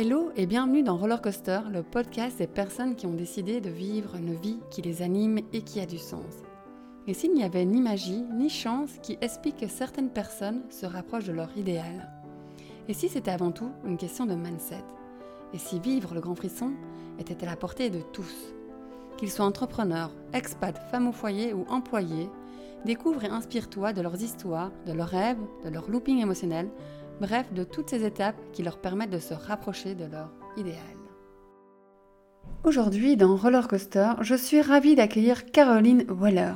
Hello et bienvenue dans Roller Coaster, le podcast des personnes qui ont décidé de vivre une vie qui les anime et qui a du sens. Et s'il n'y avait ni magie ni chance qui explique que certaines personnes se rapprochent de leur idéal. Et si c'était avant tout une question de mindset? Et si vivre le grand frisson était à la portée de tous? Qu'ils soient entrepreneurs, expats, femmes au foyer ou employés, découvre et inspire-toi de leurs histoires, de leurs rêves, de leur looping émotionnel bref, de toutes ces étapes qui leur permettent de se rapprocher de leur idéal. Aujourd'hui, dans Roller Coaster, je suis ravie d'accueillir Caroline Waller,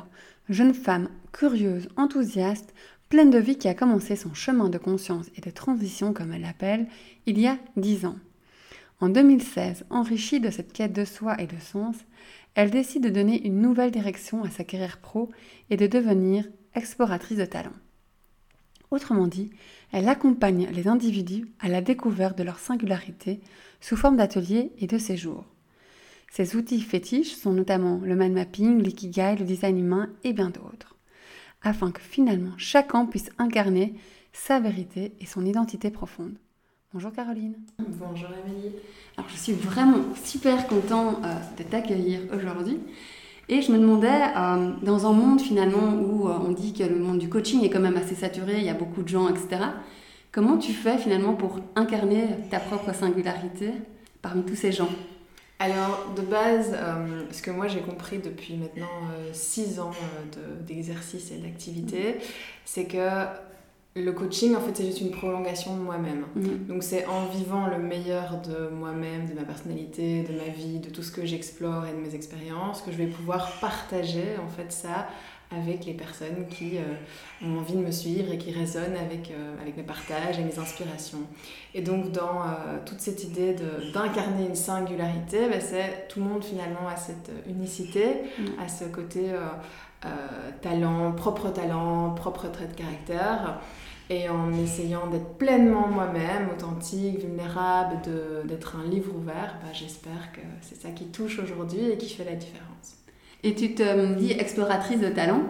jeune femme curieuse, enthousiaste, pleine de vie qui a commencé son chemin de conscience et de transition, comme elle l'appelle, il y a dix ans. En 2016, enrichie de cette quête de soi et de sens, elle décide de donner une nouvelle direction à sa carrière pro et de devenir exploratrice de talent. Autrement dit, elle accompagne les individus à la découverte de leur singularité sous forme d'ateliers et de séjours. Ses outils fétiches sont notamment le mind mapping, l'ikigai, le design humain et bien d'autres, afin que finalement chacun puisse incarner sa vérité et son identité profonde. Bonjour Caroline. Bonjour Amélie. Alors je suis vraiment super content euh, de t'accueillir aujourd'hui. Et je me demandais, euh, dans un monde finalement où euh, on dit que le monde du coaching est quand même assez saturé, il y a beaucoup de gens, etc., comment tu fais finalement pour incarner ta propre singularité parmi tous ces gens? Alors, de base, euh, ce que moi j'ai compris depuis maintenant 6 ans d'exercice et d'activité, c'est que le coaching, en fait, c'est juste une prolongation de moi-même. Mhm. Donc, c'est en vivant le meilleur de moi-même, de ma personnalité, de ma vie, de tout ce que j'explore et de mes expériences, que je vais pouvoir partager, en fait, ça avec les personnes qui euh, ont envie de me suivre et qui résonnent avec, euh, avec mes partages et mes inspirations. Et donc, dans euh, toute cette idée d'incarner une singularité, bah, c'est tout le monde finalement a cette unicité, à mhm. ce côté talent, propre talent, propre trait de caractère et en essayant d'être pleinement moi-même, authentique, vulnérable, d'être un livre ouvert, bah, j'espère que c'est ça qui touche aujourd'hui et qui fait la différence. Et tu te dis exploratrice de talent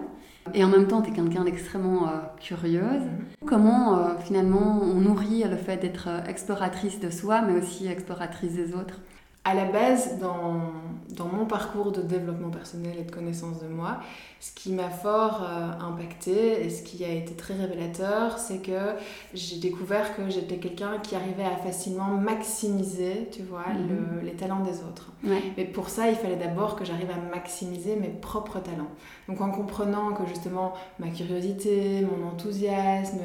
et en même temps, tu es quelqu'un d'extrêmement euh, curieuse. Mm-hmm. Comment euh, finalement on nourrit le fait d'être euh, exploratrice de soi, mais aussi exploratrice des autres? À la base, dans, dans, mon parcours de développement personnel et de connaissance de moi, ce qui m'a fort euh, impacté et ce qui a été très révélateur, c'est que j'ai découvert que j'étais quelqu'un qui arrivait à facilement maximiser, tu vois, mhm. le, les talents des autres. Mais pour ça, il fallait d'abord que j'arrive à maximiser mes propres talents. Donc en comprenant que justement ma curiosité, mon enthousiasme,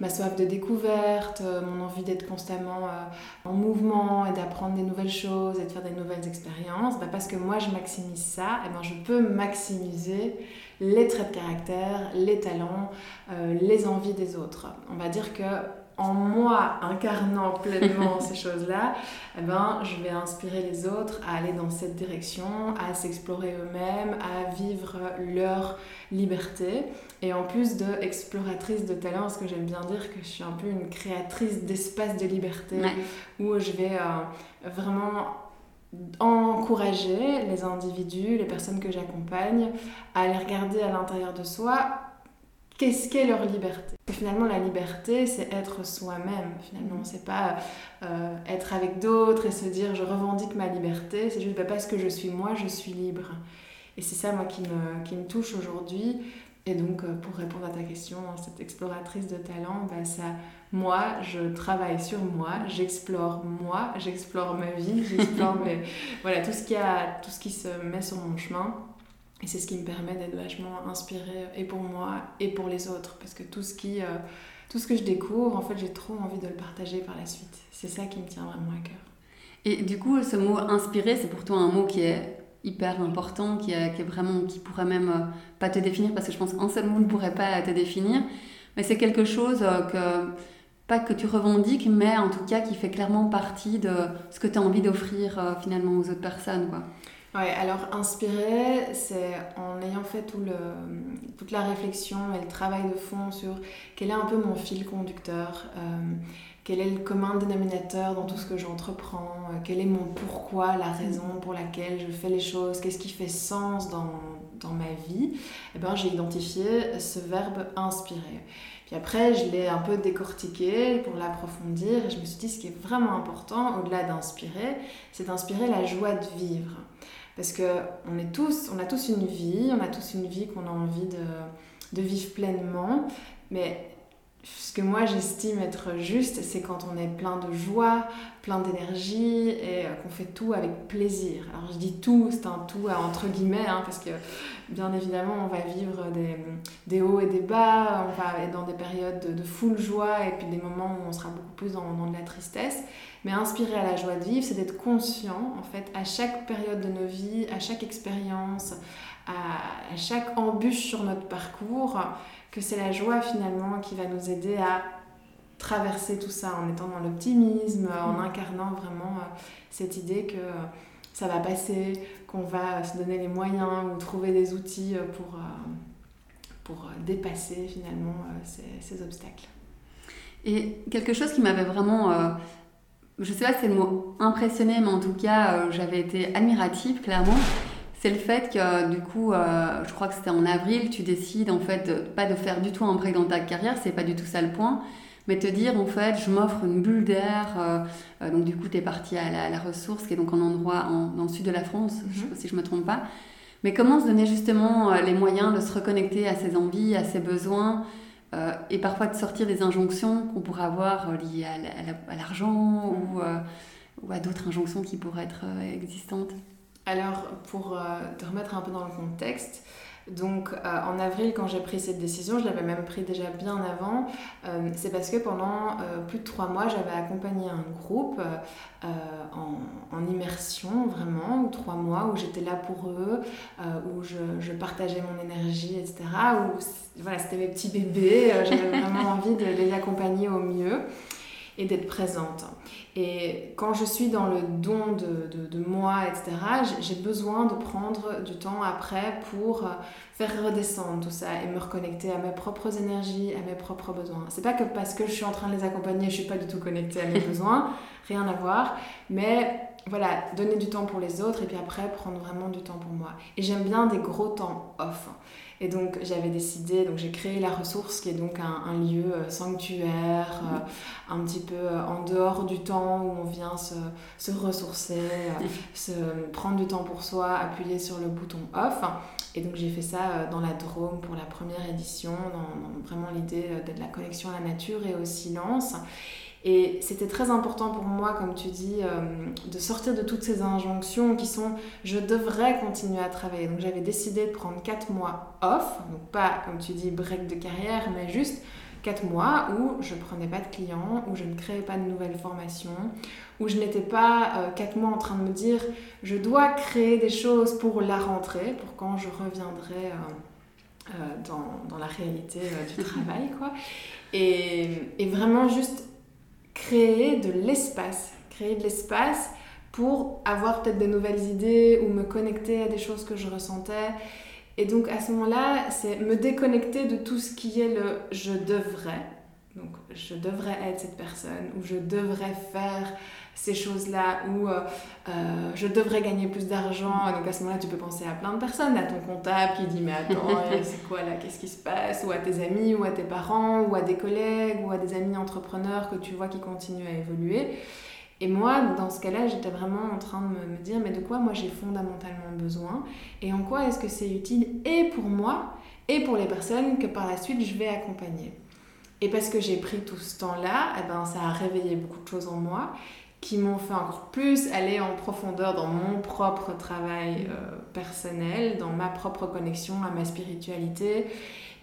ma soif de découverte, mon envie d'être constamment euh, en mouvement et d'apprendre des nouvelles choses, et de faire des nouvelles expériences, bah, parce que moi je maximise ça, et ben je peux maximiser les traits de caractère, les talents, euh, les envies des autres. On va dire que en moi incarnant pleinement ces choses-là, eh ben, je vais inspirer les autres à aller dans cette direction, à s'explorer eux-mêmes, à vivre leur liberté. Et en plus de exploratrice de talent, parce que j'aime bien dire que je suis un peu une créatrice d'espace de liberté, où je vais euh, vraiment encourager les individus, les personnes que j'accompagne, à aller regarder à l'intérieur de soi qu'est-ce qu'est leur liberté? finalement, la liberté, c'est être soi-même. Finalement, c'est pas euh, être avec d'autres et se dire je revendique ma liberté. C'est juste bah, parce que je suis moi, je suis libre. Et c'est ça, moi, qui me, qui me touche aujourd'hui. Et donc, euh, pour répondre à ta question, cette exploratrice de talent, bah, ça, moi, je travaille sur moi, j'explore moi, j'explore ma vie, j'explore voilà, tout, ce qui tout ce qui se met sur mon chemin. Et c'est ce qui me permet d'être vachement inspirée et pour moi et pour les autres. Parce que tout ce, qui, euh, tout ce que je découvre, en fait, j'ai trop envie de le partager par la suite. C'est ça qui me tient vraiment à cœur. Et du coup, ce mot inspiré, c'est pour toi un mot qui est hyper important, qui, est, qui est vraiment, qui pourrait même euh, pas te définir, parce que je pense qu'un seul mot ne pourrait pas te définir, mais c'est quelque chose euh, que, pas que tu revendiques, mais en tout cas qui fait clairement partie de ce que tu as envie d'offrir finalement aux autres personnes. Quoi. Ouais, alors inspirer, c'est en ayant fait toute la réflexion et le travail de fond sur quel est un peu mon fil conducteur, quel est le commun dénominateur dans tout ce que j'entreprends, euh, quel est mon pourquoi, la raison pour laquelle je fais les choses, qu'est-ce qui fait sens dans, dans ma vie, eh ben, j'ai identifié ce verbe inspirer. Puis après, je l'ai un peu décortiqué pour l'approfondir et je me suis dit ce qui est vraiment important, au-delà d'inspirer, c'est d'inspirer la joie de vivre. Parce qu'on est tous, on a tous une vie, on a tous une vie qu'on a envie de, de vivre pleinement, mais ce que moi j'estime être juste, c'est quand on est plein de joie, plein d'énergie et euh, qu'on fait tout avec plaisir. Alors je dis tout, c'est un tout entre guillemets, hein, parce que bien évidemment on va vivre des, des, hauts et des bas, on va être dans des périodes de, de full joie et puis des moments où on sera beaucoup plus dans, de la tristesse. Mais inspirer à la joie de vivre, c'est d'être conscient en fait à chaque période de nos vies, à chaque expérience, à, à chaque embûche sur notre parcours que c'est la joie finalement qui va nous aider à traverser tout ça en étant dans l'optimisme, en mm. incarnant vraiment euh, cette idée que euh, ça va passer, qu'on va se donner les moyens ou trouver des outils euh, pour, pour dépasser finalement ces, ces, obstacles. Et quelque chose qui m'avait vraiment, je sais pas si c'est le mot impressionné, mais en tout cas j'avais été admirative clairement, c'est le fait que du coup, euh, je crois que c'était en avril, tu décides en fait pas de faire du tout un break dans ta carrière, c'est pas du tout ça le point, mais te dire en fait, je m'offre une bulle d'air. Euh, euh, donc du coup, tu es parti à la, ressource, qui est donc un endroit dans le sud de la France, mhm. si je me trompe pas. Mais comment se donner justement les moyens de se reconnecter à ses envies, à ses besoins, et parfois de sortir des injonctions qu'on pourrait avoir liées à l'argent ou, ou à d'autres injonctions qui pourraient être existantes? Alors, pour euh, te remettre un peu dans le contexte, donc euh, en avril, quand j'ai pris cette décision, je l'avais même pris déjà bien avant, euh, c'est parce que pendant plus de trois mois, j'avais accompagné un groupe en, immersion vraiment, ou trois mois, où j'étais là pour eux, où je, je, partageais mon énergie, etc. Où voilà, c'était mes petits bébés, j'avais vraiment envie de les accompagner au mieux et d'être présente. Et quand je suis dans le don de, de, de moi, etc., j'ai besoin de prendre du temps après pour euh, faire redescendre tout ça et me reconnecter à mes propres énergies, à mes propres besoins. C'est pas que parce que je suis en train de les accompagner, je suis pas du tout connectée à mes besoins, rien à voir, mais voilà, donner du temps pour les autres et puis après prendre vraiment du temps pour moi. Et j'aime bien des gros temps off. Et donc j'avais décidé, donc j'ai créé la ressource qui est donc un, lieu euh, sanctuaire, euh, un petit peu euh, en dehors du temps où on vient se, se ressourcer, se prendre du temps pour soi, appuyer sur le bouton off. Et donc j'ai fait ça dans la Drôme pour la première édition, dans, dans vraiment l'idée de la connexion à la nature et au silence. Et c'était très important pour moi, comme tu dis, euh, de sortir de toutes ces injonctions qui sont je devrais continuer à travailler. Donc j'avais décidé de prendre 4 mois off, donc pas comme tu dis break de carrière, mais juste 4 mois où je ne prenais pas de clients, où je ne créais pas de nouvelles formations, où je n'étais pas 4 euh, mois en train de me dire je dois créer des choses pour la rentrée, pour quand je reviendrai. Euh, dans, dans, la réalité du travail quoi et, et vraiment juste créer de l'espace, créer de l'espace pour avoir peut-être de nouvelles idées ou me connecter à des choses que je ressentais. Et donc à ce moment-là, c'est me déconnecter de tout ce qui est le je devrais. Donc je devrais être cette personne ou je devrais faire ces choses-là où euh, euh, je devrais gagner plus d'argent. Donc à ce moment-là, tu peux penser à plein de personnes, à ton comptable qui dit mais attends, c'est quoi là, qu'est-ce qui se passe? Ou à tes amis, ou à tes parents, ou à des collègues, ou à des amis entrepreneurs que tu vois qui continuent à évoluer. Et moi, dans ce cas-là, j'étais vraiment en train de me, me dire mais de quoi moi j'ai fondamentalement besoin? Et en quoi est-ce que c'est utile et pour moi et pour les personnes que par la suite je vais accompagner? Et parce que j'ai pris tout ce temps-là, eh ben, ça a réveillé beaucoup de choses en moi qui m'ont fait encore plus aller en profondeur dans mon propre travail euh, personnel, dans ma propre connexion à ma spiritualité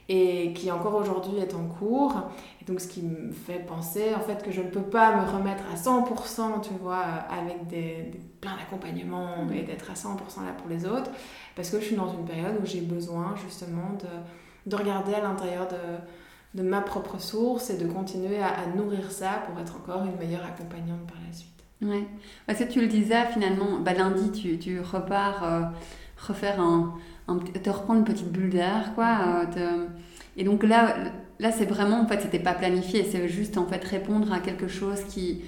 et qui encore aujourd'hui est en cours. Et donc ce qui me fait penser en fait que je ne peux pas me remettre à 100%, tu vois, avec des, plein d'accompagnements et d'être à 100% là pour les autres, parce que je suis dans une période où j'ai besoin justement de, de regarder à l'intérieur de de ma propre source et de continuer à, nourrir ça pour être encore une meilleure accompagnante par la suite. Ouais. Parce que tu le disais finalement, bah, lundi tu, tu repars euh, refaire un, te reprendre une petite bulle d'air quoi. Euh, et donc là, là c'est vraiment en fait c'était pas planifié, c'est juste en fait répondre à quelque chose qui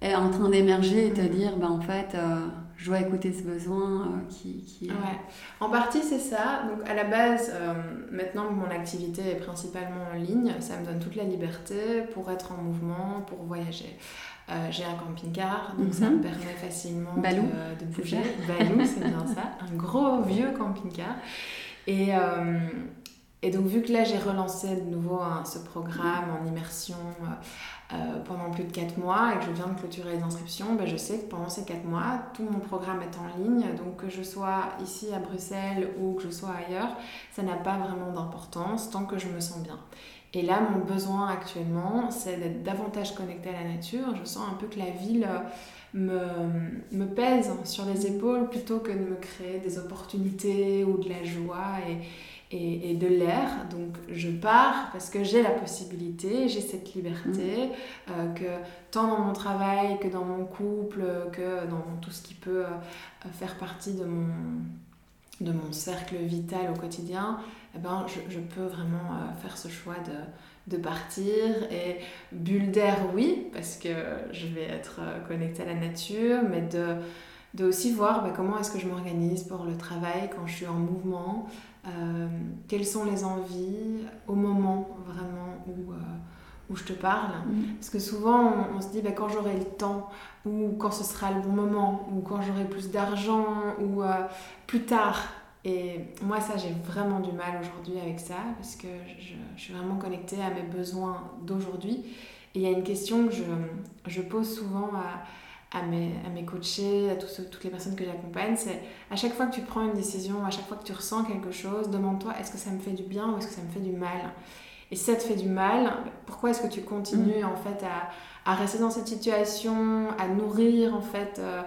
est en train d'émerger et te mm. dire bah en fait euh, je dois écouter ce besoin euh, qui, qui... Ouais. En partie, c'est ça. Donc, à la base, euh, maintenant que mon activité est principalement en ligne, ça me donne toute la liberté pour être en mouvement, pour voyager. Euh, j'ai un camping-car, donc ça Mhm. me permet facilement Balou, de, bouger. Balou, c'est bien ça. Un gros vieux camping-car. Et, et donc, vu que là, j'ai relancé de nouveau hein, ce programme en immersion euh, pendant plus de 4 mois et que je viens de clôturer les inscriptions, ben, je sais que pendant ces 4 mois, tout mon programme est en ligne. Donc, que je sois ici à Bruxelles ou que je sois ailleurs, ça n'a pas vraiment d'importance tant que je me sens bien. Et là, mon besoin actuellement, c'est d'être davantage connectée à la nature. Je sens un peu que la ville euh, me, me pèse sur les épaules plutôt que de me créer des opportunités ou de la joie et, et, et de l'air. Donc je pars parce que j'ai la possibilité, j'ai cette liberté, euh, que tant dans mon travail que dans mon couple, que dans tout ce qui peut euh, faire partie de mon, de mon cercle vital au quotidien, eh ben, je, je peux vraiment euh, faire ce choix de, de partir. Et bulle d'air, oui, parce que je vais être connectée à la nature, mais de, de aussi voir bah, comment est-ce que je m'organise pour le travail quand je suis en mouvement, euh, quelles sont les envies au moment vraiment où, euh, où je te parle? Mm. Parce que souvent, on, on se dit bah, quand j'aurai le temps, ou quand ce sera le bon moment, ou quand j'aurai plus d'argent, ou euh, plus tard. Et moi, ça, j'ai vraiment du mal aujourd'hui avec ça, parce que je, je suis vraiment connectée à mes besoins d'aujourd'hui. Et il y a une question que je, je pose souvent à, à, mes, à mes coachés, à tous toutes les personnes que j'accompagne, c'est à chaque fois que tu prends une décision, à chaque fois que tu ressens quelque chose, demande-toi est-ce que ça me fait du bien ou est-ce que ça me fait du mal? Et si ça te fait du mal, pourquoi est-ce que tu continues en fait à, à rester dans cette situation, à nourrir en fait, euh,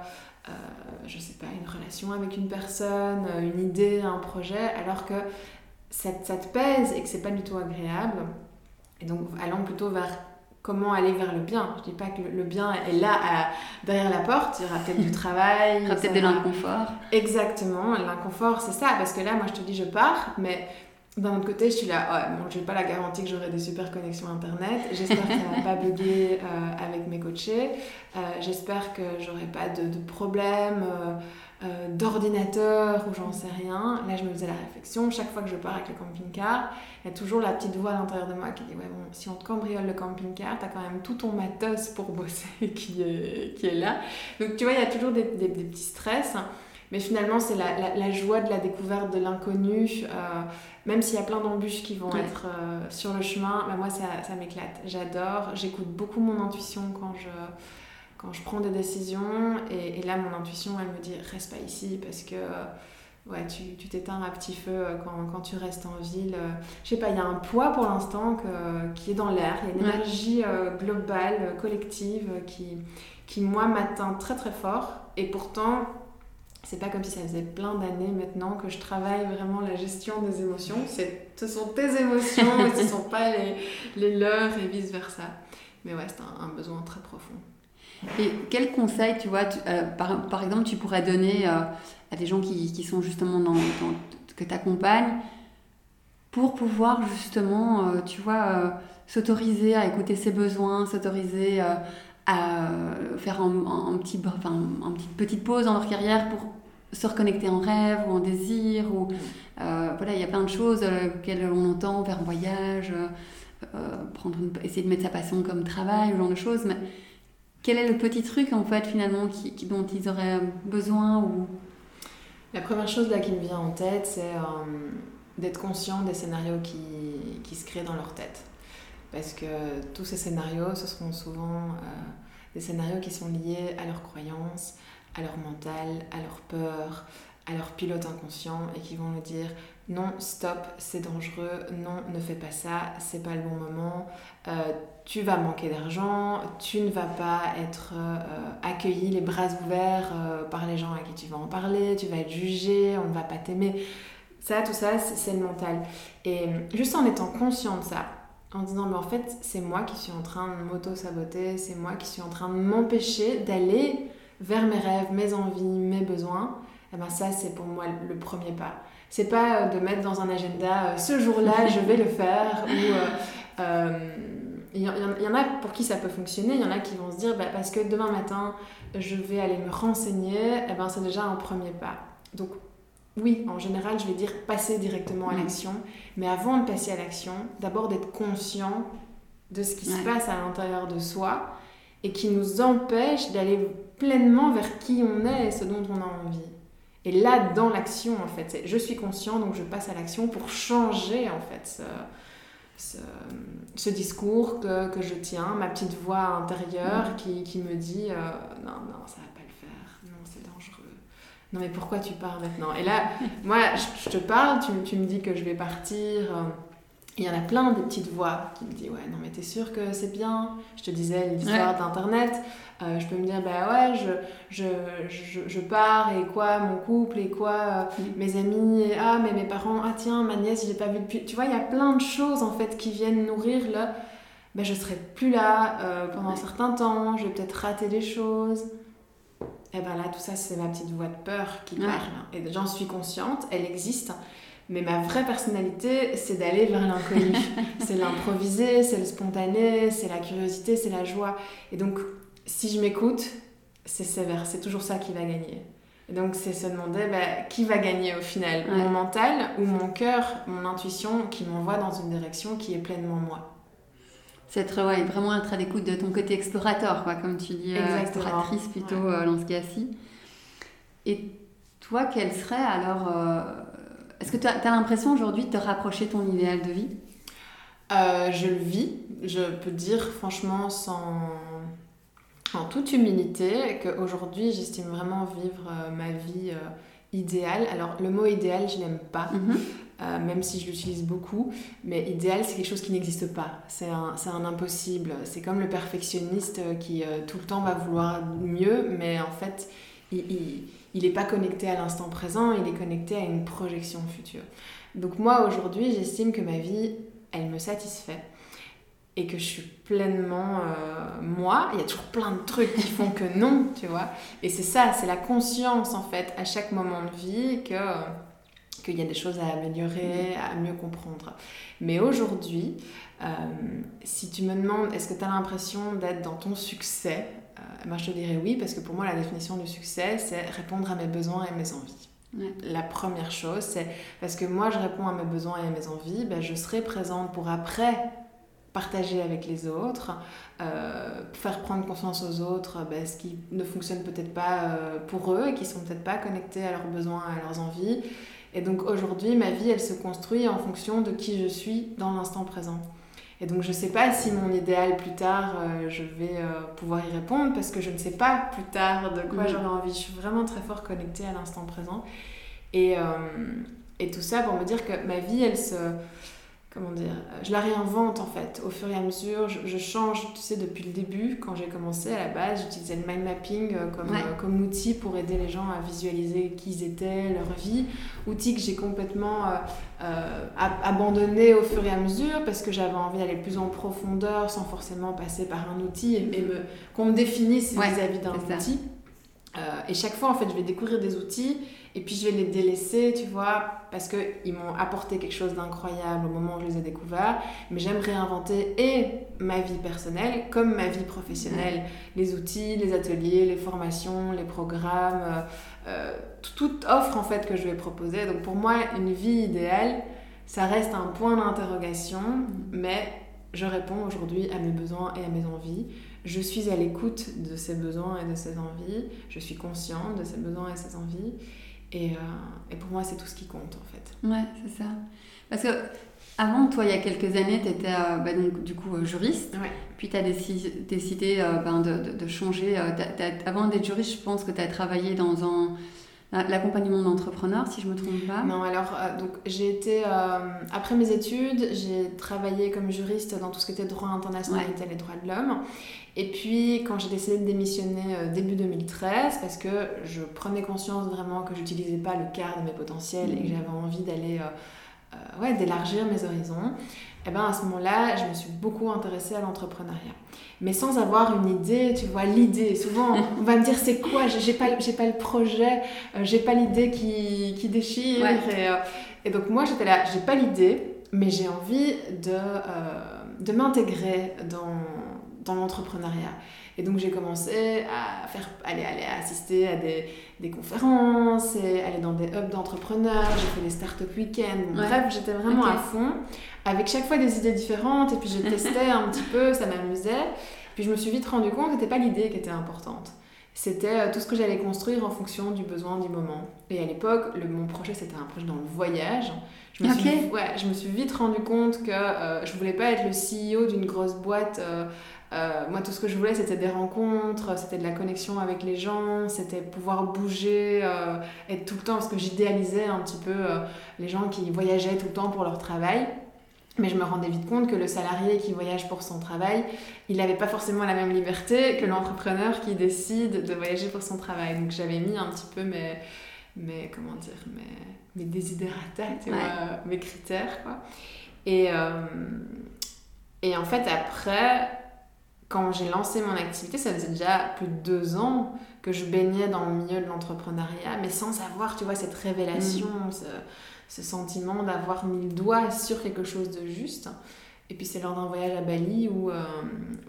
euh, je sais pas, une relation avec une personne, euh, une idée, un projet, alors que ça, ça te pèse et que c'est pas du tout agréable? Et donc allons plutôt vers comment aller vers le bien. Je dis pas que le- bien est là à- derrière la porte, il y aura peut-être du travail, Il y aura peut-être de l'inconfort. Exactement, l'inconfort c'est ça, parce que là moi je te dis je pars, mais d'un autre côté je suis là, ouais, bon, j'ai pas la garantie que j'aurai des super connexions internet, j'espère que ça va pas bugger euh, avec mes coachés, Euh, j'espère que j'aurai pas de, de problème euh, d'ordinateur ou j'en sais rien. Là je me faisais la réflexion, chaque fois que je pars avec le camping-car, il y a toujours la petite voix à l'intérieur de moi qui dit ouais bon si on te cambriole le camping-car, t'as quand même tout ton matos pour bosser qui est, qui est là. Donc tu vois il y a toujours des, des- petits stress. Mais finalement, c'est la, la- joie de la découverte de l'inconnu. Même s'il y a plein d'embûches qui vont Ouais. être euh, sur le chemin, bah moi, ça, ça m'éclate. J'adore. J'écoute beaucoup mon intuition quand je, quand je prends des décisions. Et, et là, mon intuition, elle me dit reste pas ici parce que euh, ouais, tu tu t'éteins à petit feu euh, quand, quand tu restes en ville. Je sais pas, il y a un poids pour l'instant qui est dans l'air. Il y a une Ouais. énergie globale, collective qui, qui, moi, m'atteint très très fort. Et pourtant, c'est pas comme si ça faisait plein d'années maintenant que je travaille vraiment la gestion des émotions. Ce sont tes émotions et ce sont pas les, les leurs et vice versa. Mais ouais, c'est un, besoin très profond. Et quel conseil, tu vois, euh, par, par exemple, tu pourrais donner euh, à des gens qui, qui sont justement dans, dans- que tu accompagnes pour pouvoir justement, euh, tu vois, s'autoriser à écouter ses besoins, s'autoriser faire un, un- un petit, enfin, un petit petite pause dans leur carrière pour se reconnecter en rêve ou en désir ou euh, voilà il y a plein de choses euh, auxquelles on entend faire un voyage euh, euh, prendre une- essayer de mettre sa passion comme travail ce genre de choses mais quel est le petit truc en fait finalement qui, qui- dont ils auraient besoin ou La première chose là qui me vient en tête, c'est euh, d'être conscient des scénarios qui, qui se créent dans leur tête. Parce que tous ces scénarios, ce seront souvent euh, des scénarios qui sont liés à leurs croyances, à leur mental, à leur peur, à leur pilote inconscient et qui vont nous dire non, stop, c'est dangereux, non, ne fais pas ça, c'est pas le bon moment, euh, tu vas manquer d'argent, tu ne vas pas être euh, accueilli les bras ouverts par les gens à qui tu vas en parler, tu vas être jugé, on ne va pas t'aimer. Ça, tout ça, c'est le mental. Et juste en étant conscient de ça, en disant, mais en fait, c'est moi qui suis en train de m'auto-saboter, c'est moi qui suis en train de m'empêcher d'aller vers mes rêves, mes envies, mes besoins, et ben ça, c'est pour moi le premier pas. C'est pas euh, de mettre dans un agenda, euh, ce jour-là, je vais le faire, ou euh, il y, en a pour qui ça peut fonctionner, il y en a qui vont se dire bah, parce que demain matin je vais aller me renseigner, et eh ben, c'est déjà un premier pas. Donc oui, en général, je vais dire passer directement à mm. l'action, mais avant de passer à l'action, d'abord d'être conscient de ce qui se passe à l'intérieur de soi et qui nous empêche d'aller pleinement vers qui on est et ce dont on a envie. Et là, dans l'action, en fait, je suis conscient, donc je passe à l'action pour changer, en fait, ce, discours que, que, je tiens, ma petite voix intérieure mm. qui, qui, me dit euh, non, non, ça va pas le faire, non, c'est dangereux. Non, mais pourquoi tu pars maintenant? Et là, moi, je, te parle, tu, tu, me dis que je vais partir. Euh, il y en a plein de petites voix qui me disent Ouais, non, mais t'es sûr que c'est bien? Je te disais l'histoire d'Internet. Euh, je peux me dire Bah ouais, je, je, je, pars et quoi, mon couple et quoi, euh, mes amis, ah, mais mes parents, ah tiens, ma nièce, j'ai pas vu depuis. Tu vois, il y a plein de choses en fait qui viennent nourrir là. Bah, je serai plus là euh, pendant un certain temps, je vais peut-être rater des choses. Et ben là, tout ça, c'est ma petite voix de peur qui parle. Et j'en suis consciente, elle existe. Mais ma vraie personnalité, c'est d'aller vers l'inconnu. c'est l'improviser, c'est le spontané, c'est la curiosité, c'est la joie. Et donc, si je m'écoute, c'est sévère, c'est toujours ça qui va gagner. Et donc, c'est se demander bah, qui va gagner au final? Mon mental ou mon cœur, mon intuition qui m'envoie dans une direction qui est pleinement moi c'est être ouais, vraiment être à l'écoute de ton côté explorateur, quoi, comme tu dis, euh, exploratrice plutôt, ouais. euh, Assis. Et toi, quel serait alors euh, est-ce que tu as, l'impression aujourd'hui de te rapprocher ton idéal de vie? Euh, Je le vis. Je peux dire franchement sans... en toute humilité qu'aujourd'hui j'estime vraiment vivre euh, ma vie euh, idéale. Alors le mot idéal je n'aime pas. Mhm. même si je l'utilise beaucoup, mais idéal c'est quelque chose qui n'existe pas, c'est un, un, impossible, c'est comme le perfectionniste qui tout le temps va vouloir mieux, mais en fait il n'est pas connecté à l'instant présent, il est connecté à une projection future. Donc moi aujourd'hui, j'estime que ma vie, elle me satisfait et que je suis pleinement euh, moi. Il y a toujours plein de trucs qui font que non, tu vois. Et c'est ça, c'est la conscience en fait à chaque moment de vie que qu'il y a des choses à améliorer, à mieux comprendre. Mais aujourd'hui, euh, si tu me demandes, est-ce que tu as l'impression d'être dans ton succès euh, moi je te dirais oui, parce que pour moi la définition du succès, c'est répondre à mes besoins et mes envies. La première chose, c'est parce que moi je réponds à mes besoins et à mes envies, ben, je serai présente pour après partager avec les autres, euh, faire prendre conscience aux autres ben, ce qui ne fonctionne peut-être pas euh, pour eux et qui sont peut-être pas connectés à leurs besoins, à leurs envies. Et donc aujourd'hui, ma vie, elle se construit en fonction de qui je suis dans l'instant présent. Et donc je ne sais pas si mon idéal plus tard, euh, je vais euh, pouvoir y répondre parce que je ne sais pas plus tard de quoi j'aurai envie. Je suis vraiment très fort connectée à l'instant présent. Et, euh, et tout ça pour me dire que ma vie, elle se comment dire, je la réinvente en fait au fur et à mesure. Je, change, tu sais, depuis le début, quand j'ai commencé à la base, j'utilisais le mind mapping euh, comme, euh, comme outil pour aider les gens à visualiser qui ils étaient, leur vie. Outil que j'ai complètement euh, abandonné au fur et à mesure parce que j'avais envie d'aller plus en profondeur sans forcément passer par un outil et, me, qu'on me définisse vis-à-vis d'un outil. et chaque fois, en fait, je vais découvrir des outils et puis je vais les délaisser, tu vois, parce qu'ils m'ont apporté quelque chose d'incroyable au moment où je les ai découverts. Mais j'aime réinventer et ma vie personnelle comme ma vie professionnelle. Les outils, les ateliers, les formations, les programmes, euh, euh, toute offre en fait que je vais proposer. Donc pour moi, une vie idéale, ça reste un point d'interrogation, mais je réponds aujourd'hui à mes besoins et à mes envies. Je suis à l'écoute de ces besoins et de ces envies. Je suis consciente de ces besoins et ces envies. Et, euh, et pour moi, c'est tout ce qui compte en fait. Ouais, c'est ça. Parce que avant, toi, il y a quelques années, tu étais euh, bah, donc, du coup euh, juriste. Ouais. Puis tu as décidé, ben, de, de, changer. avant d'être juriste, je pense que tu as travaillé dans un l'accompagnement d'entrepreneurs, si je me trompe pas. Non, alors donc j'ai été après mes études, j'ai travaillé comme juriste dans tout ce qui était droit international et les droits de l'homme. Et puis, quand j'ai décidé de démissionner euh, début 2013, parce que je prenais conscience vraiment que j'utilisais pas le quart de mes potentiels et que mmh. j'avais envie d'aller, euh, euh, ouais, d'élargir mes horizons, et eh ben à ce moment-là, je me suis beaucoup intéressée à l'entrepreneuriat. Mais sans avoir une idée, tu vois, l'idée. Souvent, on va me dire c'est quoi? J'ai pas, pas le projet, j'ai pas l'idée qui, qui déchire. Et, et, donc, moi, j'étais là, j'ai pas l'idée, mais j'ai envie de de m'intégrer dans, dans l'entrepreneuriat. Et donc j'ai commencé à faire, aller, aller assister à des, des conférences, et aller dans des hubs d'entrepreneurs, j'ai fait des start-up week-ends. Bref, j'étais vraiment à fond, avec chaque fois des idées différentes, et puis je testais un petit peu, ça m'amusait. Puis je me suis vite rendu compte que c'était pas l'idée qui était importante. C'était euh, tout ce que j'allais construire en fonction du besoin du moment. Et à l'époque, mon projet, c'était un projet dans le voyage. Je me, suis, ouais, je me suis vite rendu compte que euh, je voulais pas être le CEO d'une grosse boîte euh, euh, moi, tout ce que je voulais, c'était des rencontres, c'était de la connexion avec les gens, c'était pouvoir bouger, euh, être tout le temps, parce que j'idéalisais un petit peu euh, les gens qui voyageaient tout le temps pour leur travail. Mais je me rendais vite compte que le salarié qui voyage pour son travail, il n'avait pas forcément la même liberté que l'entrepreneur qui décide de voyager pour son travail. Donc j'avais mis un petit peu mes, mes comment dire, mes, mes mes critères. Quoi. Et, et en fait, après, quand j'ai lancé mon activité, ça faisait déjà plus de deux ans que je baignais dans le milieu de l'entrepreneuriat, mais sans avoir, tu vois, cette révélation, mm. ce, sentiment d'avoir mis le doigt sur quelque chose de juste. Et puis c'est lors d'un voyage à Bali où, euh,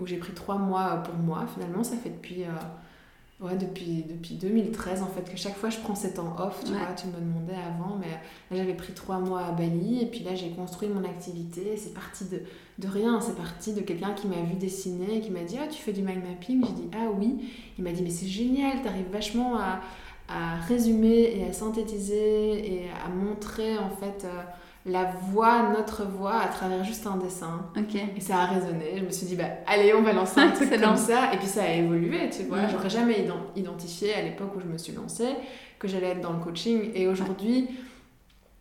où j'ai pris trois mois pour moi. Finalement, ça fait depuis... Euh, Ouais, depuis, depuis 2013 en fait, que chaque fois je prends ces temps off, tu vois, tu me demandais avant, mais là j'avais pris trois mois à Bali et puis là j'ai construit mon activité, c'est parti de, de rien, c'est parti de quelqu'un qui m'a vu dessiner, qui m'a dit ah tu fais du mind mapping, j'ai dit ah oui, il m'a dit mais c'est génial, tu arrives vachement à, à, résumer et à synthétiser et à montrer en fait... Euh, la voix, notre voix, à travers juste un dessin. Et ça a résonné. Je me suis dit, bah, allez, on va lancer un truc comme ça. Et puis ça a évolué, tu vois. J'aurais jamais identifié à l'époque où je me suis lancée que j'allais être dans le coaching. Et aujourd'hui,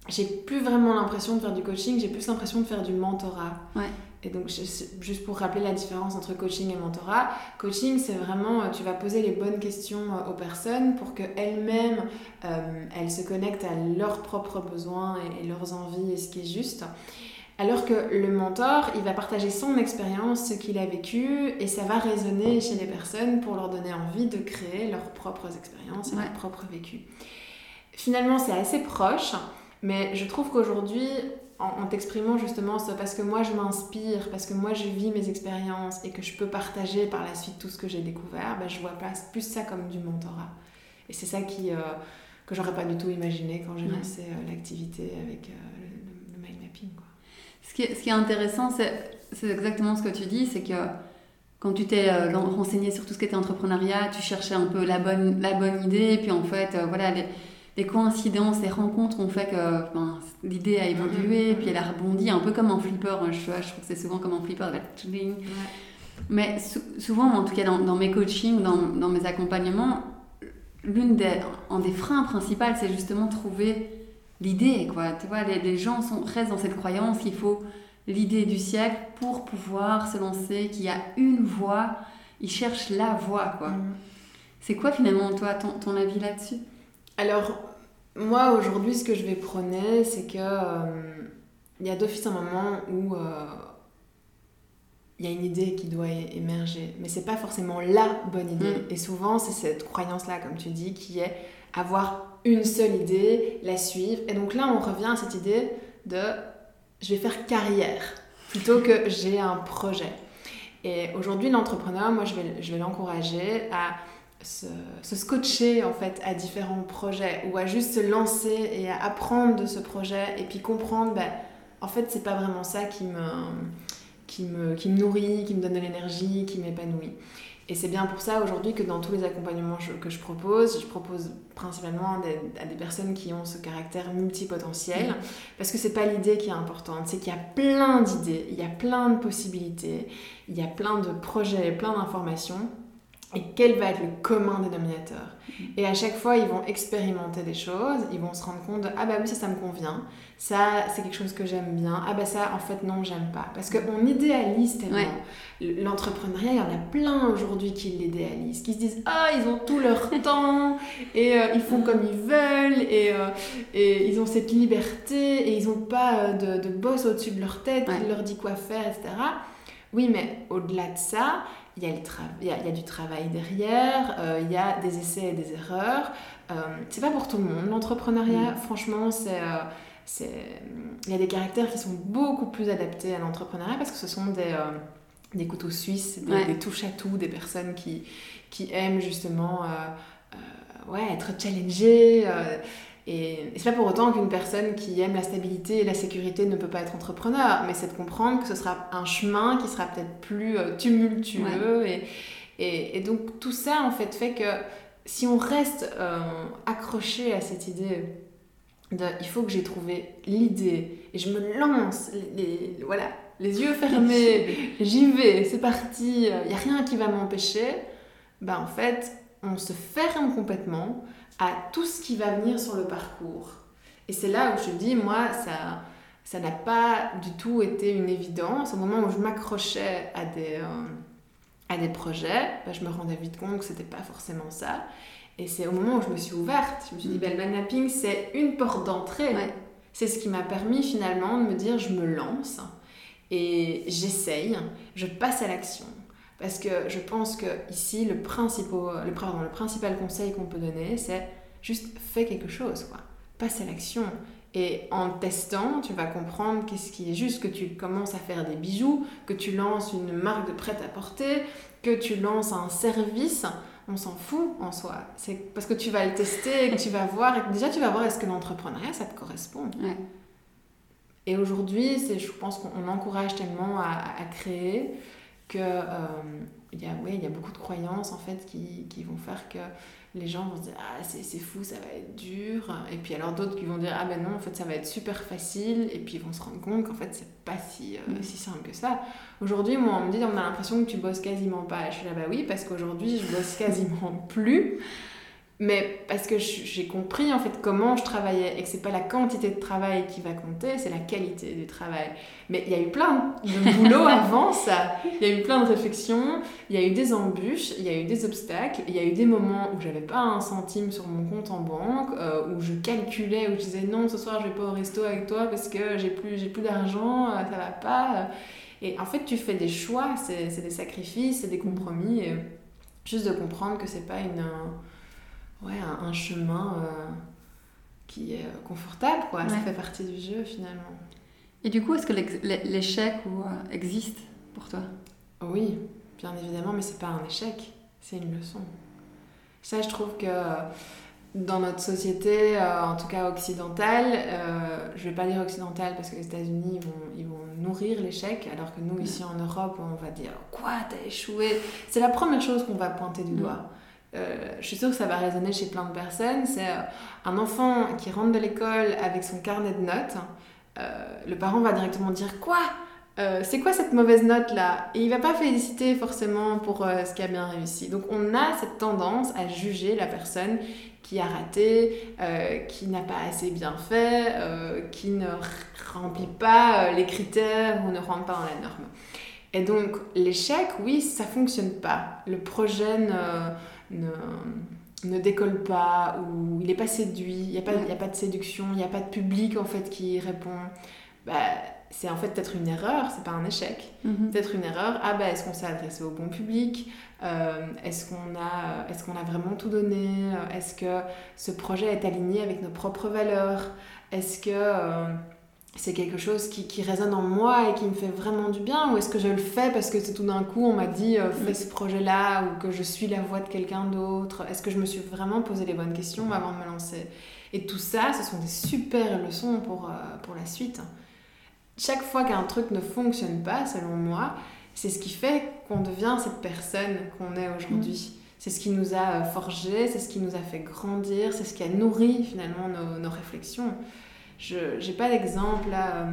j'ai plus vraiment l'impression de faire du coaching, j'ai plus l'impression de faire du mentorat. Ouais. Et donc, juste pour rappeler la différence entre coaching et mentorat, coaching, c'est vraiment, euh, tu vas poser les bonnes questions euh, aux personnes pour qu'elles-mêmes, euh, elles se connectent à leurs propres besoins et, leurs envies et ce qui est juste. Alors que le mentor, il va partager son expérience, ce qu'il a vécu, et ça va résonner chez les personnes pour leur donner envie de créer leurs propres expériences et leur propre vécu. Finalement, c'est assez proche, mais je trouve qu'aujourd'hui, en, t'exprimant justement parce que moi je m'inspire, parce que moi je vis mes expériences et que je peux partager par la suite tout ce que j'ai découvert, ben, je vois plus ça comme du mentorat. Et c'est ça qui, euh, que j'aurais pas du tout imaginé quand j'ai lancé euh, l'activité avec euh, le, mind mapping. Quoi. Ce, qui est, ce qui est intéressant, c'est exactement ce que tu dis, c'est que quand tu t'es renseigné sur tout ce qui était entrepreneuriat, tu cherchais un peu la bonne, la bonne idée, et puis en fait, voilà, les, les coïncidences, les rencontres ont fait que l'idée a évolué, mm-hmm. puis elle a rebondi, un peu comme un flipper. Je, je trouve que c'est souvent comme un flipper, Mais souvent, en tout cas dans, mes coachings, dans, dans, mes accompagnements, l'une des, un des freins principaux, c'est justement trouver l'idée. Quoi. Tu vois, les, gens sont, restent dans cette croyance qu'il faut l'idée du siècle pour pouvoir se lancer, qu'il y a une voie, ils cherchent la voie. Quoi. Mm. C'est quoi finalement, toi, ton, ton avis là-dessus? Alors, moi aujourd'hui, ce que je vais prôner, c'est que euh, il y a d'office un moment où euh, il y a une idée qui doit émerger, mais c'est pas forcément la bonne idée. Mm. Et souvent, c'est cette croyance-là, comme tu dis, qui est avoir une seule idée, la suivre. Et donc là, on revient à cette idée de je vais faire carrière plutôt que j'ai un projet. Et aujourd'hui, l'entrepreneur, moi, je vais, je vais l'encourager à se, scotcher en fait à différents projets ou à juste se lancer et à apprendre de ce projet et puis comprendre ben, en fait c'est pas vraiment ça qui me, qui, me, qui me nourrit, qui me donne de l'énergie, qui m'épanouit. Et c'est bien pour ça aujourd'hui que dans tous les accompagnements que je propose, je propose principalement à des, personnes qui ont ce caractère multipotentiel, parce que c'est pas l'idée qui est importante, c'est qu'il y a plein d'idées, il y a plein de possibilités, il y a plein de projets, plein d'informations, et quel va être le commun dénominateur. Mm-hmm. Et à chaque fois, ils vont expérimenter des choses, ils vont se rendre compte de ah bah oui, ça, ça me convient, ça, c'est quelque chose que j'aime bien, ah bah ça, en fait, non, j'aime pas. Parce qu'on idéalise tellement. L'entrepreneuriat, il y en a plein aujourd'hui qui l'idéalisent, qui se disent ah, ils ont tout leur temps et euh, ils font comme ils veulent et, euh, et, ils ont cette liberté et ils n'ont pas euh, de, de boss au-dessus de leur tête qui leur dit quoi faire, etc. Oui, mais au-delà de ça, il y, a il, y a, du travail derrière, euh, il y a des essais et des erreurs. Euh, c'est pas pour tout le monde. L'entrepreneuriat, mm. franchement, c'est. Euh, il y a des caractères qui sont beaucoup plus adaptés à l'entrepreneuriat parce que ce sont des, des couteaux suisses, des, touches à tout, des personnes qui, qui aiment justement ouais, être challengées. Et, c'est pas pour autant qu'une personne qui aime la stabilité et la sécurité ne peut pas être entrepreneur, mais c'est de comprendre que ce sera un chemin qui sera peut-être plus tumultueux. Et, et, et, donc tout ça en fait fait que si on reste euh, accroché à cette idée de il faut que j'ai trouvé l'idée et je me lance, les, voilà, les yeux fermés, j'y vais, c'est parti, il n'y a rien qui va m'empêcher, bah en fait, on se ferme complètement à tout ce qui va venir sur le parcours. Et c'est là où je dis, moi, ça ça n'a pas du tout été une évidence. Au moment où je m'accrochais à des... Euh, à des projets, bah, je me rendais vite compte que c'était pas forcément ça. Et c'est au moment où je me suis ouverte, je me suis dit, ben, le mapping, c'est une porte d'entrée. C'est ce qui m'a permis finalement de me dire, je me lance et j'essaye, je passe à l'action. Parce que je pense que ici, le, principal, le, pardon, le principal conseil qu'on peut donner, c'est juste fais quelque chose, quoi. Passe à l'action. Et en testant, tu vas comprendre qu'est-ce qui est juste, que tu commences à faire des bijoux, que tu lances une marque de prêt-à-porter, que tu lances un service, on s'en fout en soi. C'est parce que tu vas le tester, que tu vas voir, et déjà tu vas voir est-ce que l'entrepreneuriat, ça te correspond. Et aujourd'hui, je pense qu'on encourage tellement à, créer que euh, il y, a, ouais, y a beaucoup de croyances en fait qui, qui vont faire que les gens vont se dire ah c'est fou ça va être dur. Et puis alors d'autres qui vont dire ah ben non en fait ça va être super facile. Et puis ils vont se rendre compte qu'en fait c'est pas si, euh, mm. si simple que ça. Aujourd'hui moi on me dit on a l'impression que tu bosses quasiment pas. Je suis là bah oui parce qu'aujourd'hui je bosse quasiment plus mais parce que j'ai compris en fait comment je travaillais et que c'est pas la quantité de travail qui va compter, c'est la qualité du travail. Mais il y a eu plein de boulot avant ça. Il y a eu plein de réflexions, il y a eu des embûches, il y a eu des obstacles, il y a eu des moments où j'avais pas un centime sur mon compte en banque, euh, où je calculais, où je disais non, ce soir je vais pas au resto avec toi parce que j'ai plus, j'ai plus d'argent, euh, ça va pas. Et en fait, tu fais des choix, c'est des sacrifices, c'est des compromis. Et juste de comprendre que c'est pas une ouais, un, chemin euh, qui est confortable, quoi. Ça fait partie du jeu finalement. Et du coup, est-ce que l'échec euh, existe pour toi? Oui, bien évidemment, mais c'est pas un échec, c'est une leçon. Ça, je trouve que dans notre société, euh, en tout cas occidentale, euh, je vais pas dire occidentale parce que les États-Unis ils vont, ils vont nourrir l'échec, alors que nous ici en Europe, on va dire quoi, t'as échoué? C'est la première chose qu'on va pointer du doigt. Euh, je suis sûre que ça va résonner chez plein de personnes, c'est euh, un enfant qui rentre de l'école avec son carnet de notes, euh, le parent va directement dire quoi? C'est quoi cette mauvaise note là Et il va pas féliciter forcément pour ce qui a bien réussi. Donc on a cette tendance à juger la personne qui a raté, qui n'a pas assez bien fait, qui ne remplit pas les critères ou ne rentre pas dans la norme. Et donc l'échec, oui, ça fonctionne pas. Le projet ne ne, ne décolle pas ou il n'est pas séduit, il n'y a, pas, a pas de séduction, il n'y a pas de public en fait qui répond, bah, c'est en fait peut-être une erreur, c'est pas un échec. Mhm. Peut-être une erreur, ah bah est-ce qu'on s'est adressé au bon public? Euh, Est-ce qu'on a, est qu'on a vraiment tout donné? Est-ce que ce projet est aligné avec nos propres valeurs? Est-ce que... Euh, c'est quelque chose qui, qui, résonne en moi et qui me fait vraiment du bien ou est-ce que je le fais parce que c'est tout d'un coup on m'a dit euh, fais ce projet-là ou que je suis la voix de quelqu'un d'autre? Est-ce que je me suis vraiment posé les bonnes questions avant de me lancer? Et tout ça, ce sont des super leçons pour, euh, pour la suite. Chaque fois qu'un truc ne fonctionne pas, selon moi, c'est ce qui fait qu'on devient cette personne qu'on est aujourd'hui. Mm. C'est ce qui nous a euh, forgé, c'est ce qui nous a fait grandir, c'est ce qui a nourri finalement nos, nos réflexions. Je n'ai pas d'exemple là. Euh,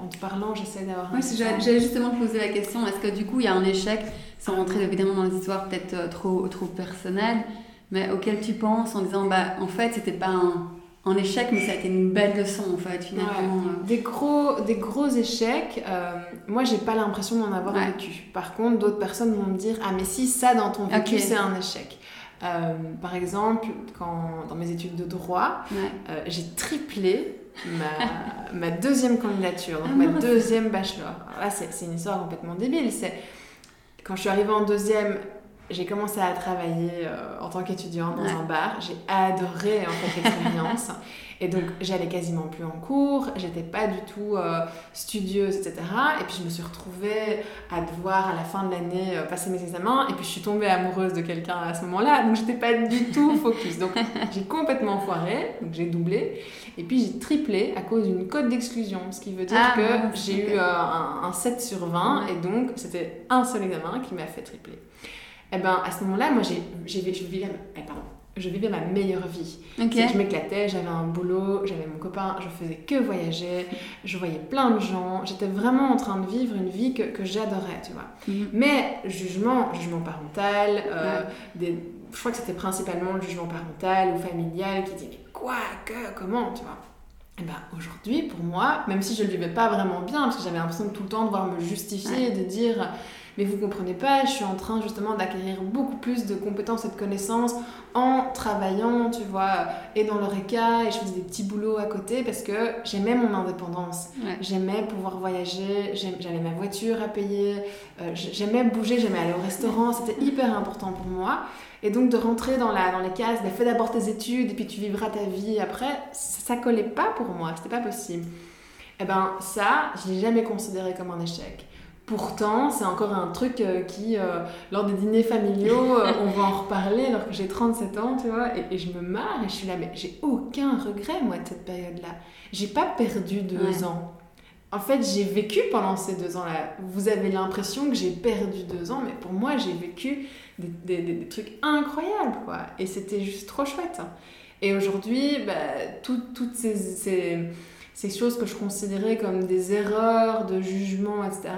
en te parlant, j'essaie d'avoir. Oui, j'allais justement poser la question est-ce que du coup il y a un échec, sans rentrer évidemment dans les histoires peut-être euh, trop, trop personnelles, mais auquel tu penses en disant bah en fait c'était pas un, un, échec, mais ça a été une belle leçon en fait finalement. Euh. Des, gros, des gros échecs, moi j'ai pas l'impression d'en avoir vécu. Par contre, d'autres personnes vont me dire ah mais si ça dans ton vécu c'est un échec. par exemple, quand, dans mes études de droit, j'ai triplé ma, ma deuxième candidature, donc ah, ma deuxième bachelor. là, c'est une histoire complètement débile. C'est quand je suis arrivée en deuxième, j'ai commencé à travailler euh, en tant qu'étudiante dans un bar. J'ai adoré en fait l'expérience. Et donc, j'allais quasiment plus en cours, j'étais pas du tout euh, studieuse, etc. Et puis, je me suis retrouvée à devoir, à la fin de l'année, euh, passer mes examens. Et puis, je suis tombée amoureuse de quelqu'un à ce moment-là. Donc, j'étais pas du tout focus. Donc, j'ai complètement foiré. Donc, j'ai doublé. Et puis, j'ai triplé à cause d'une cote d'exclusion. Ce qui veut dire ah, que j'ai eu un, un, 7 sur 20. Et donc, c'était un seul examen qui m'a fait tripler et eh ben à ce moment-là, moi, j'ai, j'ai, je, vivais, eh, pardon, je vivais ma meilleure vie. Je m'éclatais, j'avais un boulot, j'avais mon copain, je faisais que voyager, je voyais plein de gens, j'étais vraiment en train de vivre une vie que, que j'adorais, tu vois. Mhm. Mais jugement, jugement parental, euh, des, je crois que c'était principalement le jugement parental ou familial qui dit mais quoi, que, comment, tu vois. Et eh ben aujourd'hui, pour moi, même si je ne le vivais pas vraiment bien, parce que j'avais l'impression de tout le temps devoir me justifier, de dire mais vous comprenez pas, je suis en train justement d'acquérir beaucoup plus de compétences et de connaissances en travaillant, tu vois, et dans l'ORECA, et je faisais des petits boulots à côté parce que j'aimais mon indépendance. J'aimais pouvoir voyager, j'avais ma voiture à payer, euh, j'aimais bouger, j'aimais aller au restaurant, c'était hyper important pour moi. Et donc de rentrer dans, la, dans les cases, fais d'abord tes études et puis tu vivras ta vie après, ça, ça collait pas pour moi, c'était pas possible. Et eh ben ça, je l'ai jamais considéré comme un échec. Pourtant, c'est encore un truc euh, qui, euh, lors des dîners familiaux, euh, on va en reparler alors que j'ai 37 ans, tu vois, et, je me marre et je suis là, mais j'ai aucun regret, moi, de cette période-là. J'ai pas perdu deux ans. En fait, j'ai vécu pendant ces deux ans-là. Vous avez l'impression que j'ai perdu deux ans, mais pour moi, j'ai vécu des, des, des, trucs incroyables, quoi. Et c'était juste trop chouette. Et aujourd'hui, bah, toutes ces, ces ces choses que je considérais comme des erreurs de jugement, etc.,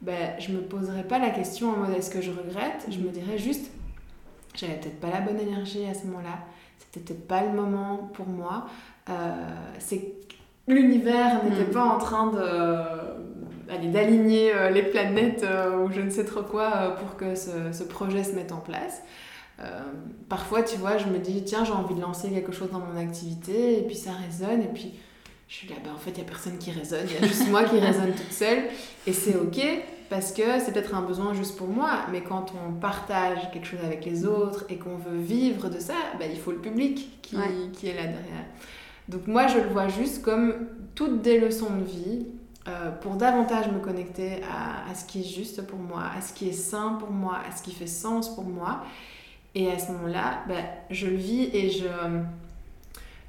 ben, je me poserais pas la question en mode est-ce que je regrette? Je me dirais juste, j'avais peut-être pas la bonne énergie à ce moment-là, c'était peut-être pas le moment pour moi. Euh, c'est l'univers n'était mm. pas en train de d'aligner euh, les planètes euh, ou je ne sais trop quoi pour que ce, ce, projet se mette en place. parfois, tu vois, je me dis, tiens, j'ai envie de lancer quelque chose dans mon activité, et puis ça résonne, et puis je suis là, bah, en fait, il n'y a personne qui résonne, il y a juste moi qui résonne toute seule. Et c'est OK, parce que c'est peut-être un besoin juste pour moi, mais quand on partage quelque chose avec les autres et qu'on veut vivre de ça, bah, il faut le public qui, qui, est là derrière. Donc moi, je le vois juste comme toutes des leçons de vie euh, pour davantage me connecter à, à, ce qui est juste pour moi, à ce qui est sain pour moi, à ce qui fait sens pour moi. Et à ce moment-là, bah, je le vis et je,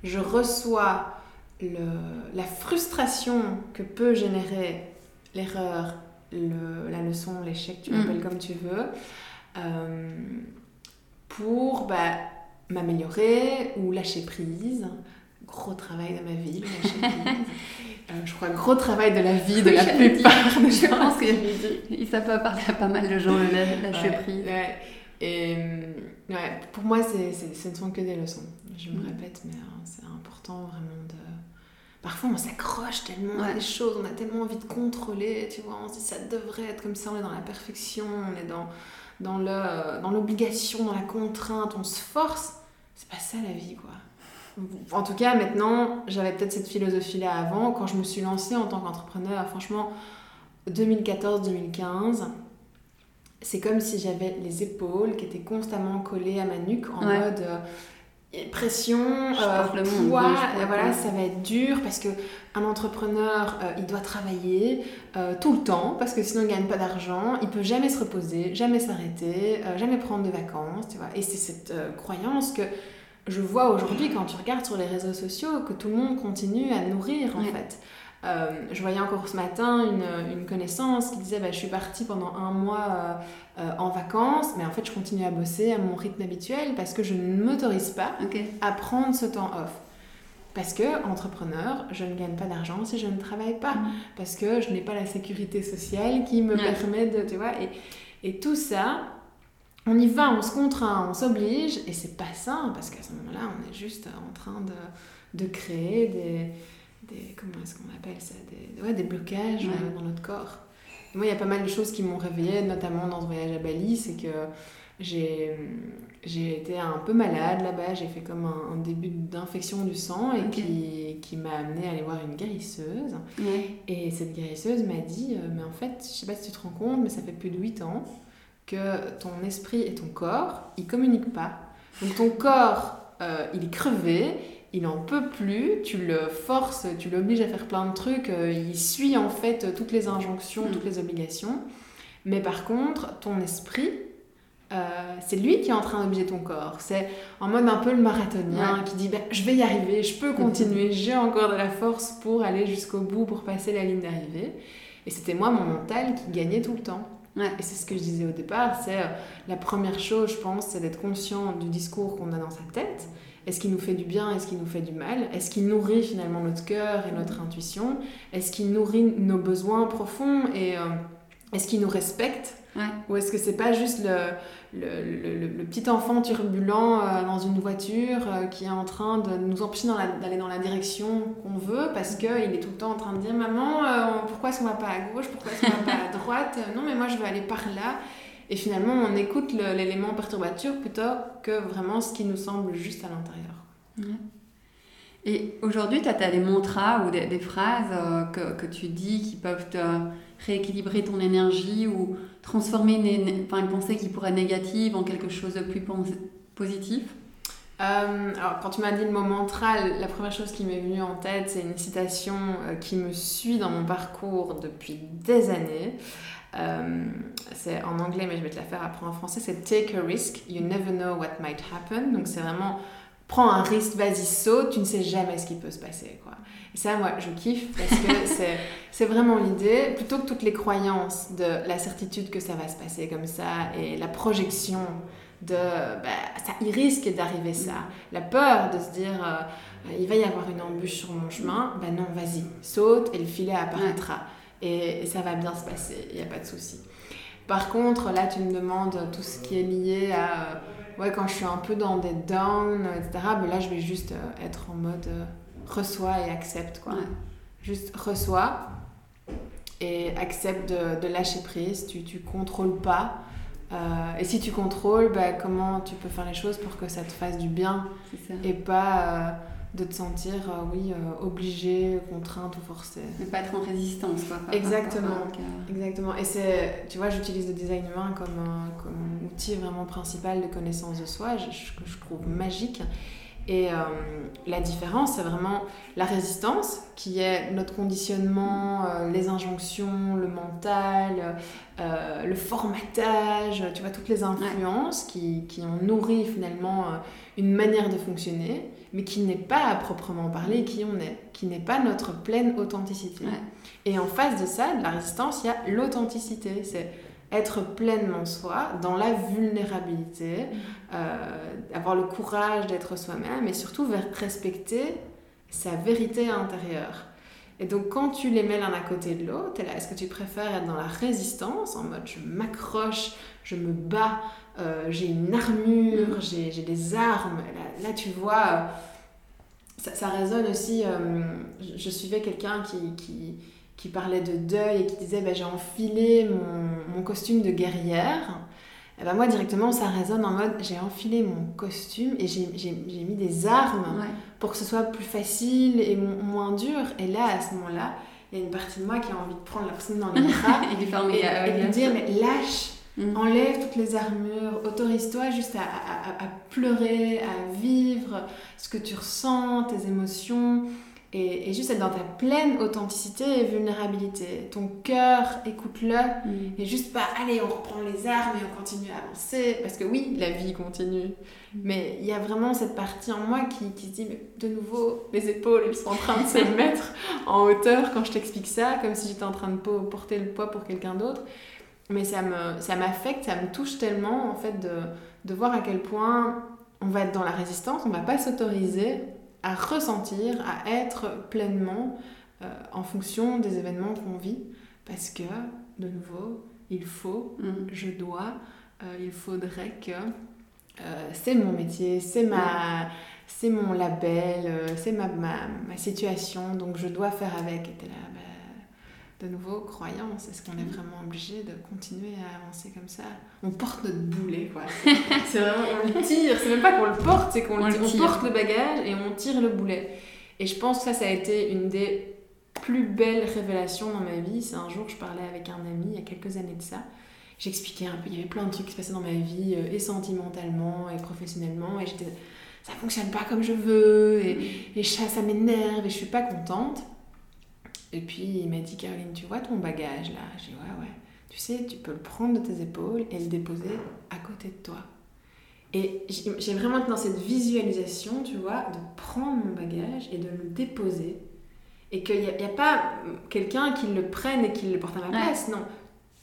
je reçois la frustration que peut générer l'erreur, la leçon, l'échec, tu l'appelles mm. comme tu veux, euh, pour bah, m'améliorer ou lâcher prise. Gros travail de ma vie, lâcher prise. Euh, je crois gros travail de la vie de la plupart des gens. Je pense que ça peut parler à pas mal de gens, le lâcher prise. Et ouais, pour moi, c'est, ce ne sont que des leçons. Je me mm. répète, mais hein, c'est important vraiment de parfois on s'accroche tellement à des choses, on a tellement envie de contrôler, tu vois, on se dit ça devrait être comme ça, on est dans la perfection, on est dans, dans, le, dans l'obligation, dans la contrainte, on se force. C'est pas ça la vie, quoi. En tout cas, maintenant, j'avais peut-être cette philosophie-là avant, quand je me suis lancée en tant qu'entrepreneur, franchement, 2014-2015, c'est comme si j'avais les épaules qui étaient constamment collées à ma nuque en mode euh, pression, euh, poids, voilà, ça va être dur parce que un entrepreneur, euh, il doit travailler euh, tout le temps parce que sinon il gagne pas d'argent, il peut jamais se reposer, jamais s'arrêter, jamais prendre de vacances, tu vois. Et c'est cette croyance que je vois aujourd'hui quand tu regardes sur les réseaux sociaux que tout le monde continue à nourrir en fait. Euh, je voyais encore ce matin une, une connaissance qui disait bah, Je suis partie pendant un mois euh, euh, en vacances, mais en fait, je continue à bosser à mon rythme habituel parce que je ne m'autorise pas à prendre ce temps off. Parce que, entrepreneur, je ne gagne pas d'argent si je ne travaille pas. Mm. Parce que je n'ai pas la sécurité sociale qui me permet de. Tu vois, et, et tout ça, on y va, on se contraint, on s'oblige, et c'est pas ça, parce qu'à ce moment-là, on est juste en train de, de créer des des comment est-ce qu'on appelle ça des, ouais, des blocages euh, dans notre corps. moi, il y a pas mal de choses qui m'ont réveillée, notamment dans ce voyage à Bali, c'est que j'ai j'ai été un peu malade là-bas, j'ai fait comme un, début d'infection du sang et qui, qui m'a amené à aller voir une guérisseuse. Et cette guérisseuse m'a dit, euh, mais en fait, je sais pas si tu te rends compte, mais ça fait plus de 8 ans que ton esprit et ton corps, ils communiquent pas. Donc ton corps, euh, il est crevé, il en peut plus, tu le forces, tu l'obliges à faire plein de trucs, euh, il suit en fait toutes les injonctions, mm. toutes les obligations. Mais par contre, ton esprit, euh, c'est lui qui est en train d'obliger ton corps. C'est en mode un peu le marathonien qui dit ben, Je vais y arriver, je peux continuer, j'ai encore de la force pour aller jusqu'au bout, pour passer la ligne d'arrivée. Et c'était moi, mon mental, qui gagnait tout le temps. Et c'est ce que je disais au départ, c'est euh, la première chose, je pense, c'est d'être conscient du discours qu'on a dans sa tête. Est-ce qu'il nous fait du bien Est-ce qu'il nous fait du mal? Est-ce qu'il nourrit finalement notre cœur et notre intuition? Est-ce qu'il nourrit nos besoins profonds Et euh, est-ce qu'il nous respecte? Ou est-ce que c'est pas juste le, le, le, petit enfant turbulent euh, dans une voiture euh, qui est en train de nous empêcher d'aller dans, la direction qu'on veut parce qu'il est tout le temps en train de dire Maman, pourquoi est-ce qu'on va pas à gauche? Pourquoi est-ce qu'on va pas à droite? Non, mais moi je veux aller par là. Et finalement, on écoute l'élément perturbateur plutôt que vraiment ce qui nous semble juste à l'intérieur. Et aujourd'hui, tu as, des mantras ou des, phrases que, que, tu dis qui peuvent te rééquilibrer ton énergie ou transformer une pensée qui pourrait être négative en quelque chose de plus positif? Euh, alors, quand tu m'as dit le mot mantra, la première chose qui m'est venue en tête, c'est une citation euh, qui me suit dans mon parcours depuis des années. Euh, c'est en anglais, mais je vais te la faire après en français. C'est Take a risk, you never know what might happen. Donc, c'est vraiment prends un risque, vas-y, saute, tu ne sais jamais ce qui peut se passer. Quoi. Et ça, moi, je kiffe parce que c'est vraiment l'idée, plutôt que toutes les croyances de la certitude que ça va se passer comme ça et la projection de bah, ça, il risque d'arriver ça, la peur de se dire euh, il va y avoir une embûche sur mon chemin, ben non, vas-y, saute et le filet apparaîtra. Et, ça va bien se passer, il n'y a pas de souci. Par contre, là, tu me demandes tout ce qui est lié à ouais, quand je suis un peu dans des downs, etc., ben là, je vais juste euh, être en mode euh, reçois et accepte, quoi. Juste reçois et accepte de, de lâcher prise. Tu, tu contrôles pas. Euh, et si tu contrôles, ben, comment tu peux faire les choses pour que ça te fasse du bien et pas de te sentir, oui, obligé, contrainte ou forcée. Ne pas être en résistance, quoi. Exactement. Exactement. Et c'est, tu vois, j'utilise le design humain comme, comme outil vraiment principal de connaissance de soi, que je, trouve magique. Et euh, la différence, c'est vraiment la résistance, qui est notre conditionnement, euh, les injonctions, le mental, euh, le formatage, tu vois, toutes les influences qui, qui, ont nourri finalement une manière de fonctionner, mais qui n'est pas à proprement parler qui on est, qui n'est pas notre pleine authenticité. Et en face de ça, de la résistance, il y a l'authenticité. C'est être pleinement soi, dans la vulnérabilité, mm. euh, avoir le courage d'être soi-même et surtout respecter sa vérité intérieure. Et donc quand tu les mets l'un à côté de l'autre, est-ce que tu préfères être dans la résistance, en mode je m'accroche, je me bats, euh, j'ai une armure, mm. j'ai des armes, là, tu vois, euh, ça, ça, résonne aussi, je, suivais quelqu'un qui, qui qui parlait de deuil et qui disait bah, j'ai enfilé mon, mon, costume de guerrière. Et ben moi directement ça résonne en mode j'ai enfilé mon costume et j'ai mis des armes pour que ce soit plus facile et moins dur. Et là à ce moment-là, il y a une partie de moi qui a envie de prendre la personne dans les bras et, et, lui dire mais lâche, mm. enlève toutes les armures, autorise-toi juste à, à, à, pleurer, à vivre ce que tu ressens, tes émotions. Et, juste être dans ta pleine authenticité et vulnérabilité. Ton cœur, écoute-le. Mm. Et juste pas, allez, on reprend les armes et on continue à avancer. Parce que oui, la vie continue. Mm. Mais il y a vraiment cette partie en moi qui, qui se dit, mais de nouveau, les épaules, elles sont en train de se mettre en hauteur quand je t'explique ça, comme si j'étais en train de porter le poids pour quelqu'un d'autre. Mais ça m'affecte, ça, ça me touche tellement, en fait, de, de voir à quel point on va être dans la résistance, on va pas s'autoriser à ressentir, à être pleinement euh, en fonction des événements qu'on vit. Parce que, de nouveau, il faut, mm. je dois, euh, il faudrait que euh, c'est mon métier, c'est ma... C'est mon label, c'est ma, ma, ma, situation, donc je dois faire avec. Et là, de nouveau, croyance. Est-ce qu'on est vraiment obligé de continuer à avancer comme ça On porte notre boulet, quoi. C'est vraiment, on le tire. C'est même pas qu'on le porte, c'est qu'on le porte le bagage et on tire le boulet. Et je pense que ça, ça a été une des plus belles révélations dans ma vie. C'est un jour, je parlais avec un ami, il y a quelques années de ça. j'expliquais un peu, il y avait plein de trucs qui se passaient dans ma vie, euh, et sentimentalement, et professionnellement, et j'étais, ça fonctionne pas comme je veux, et, et ça m'énerve, et je suis pas contente. Et puis il m'a dit, Caroline, tu vois ton bagage là? J'ai dit, ouais, ouais. Tu sais, tu peux le prendre de tes épaules et le déposer à côté de toi. Et j'ai vraiment dans cette visualisation, tu vois, de prendre mon bagage et de le déposer. Et qu'il n'y a, a, pas quelqu'un qui le prenne et qui le porte à ma place, non.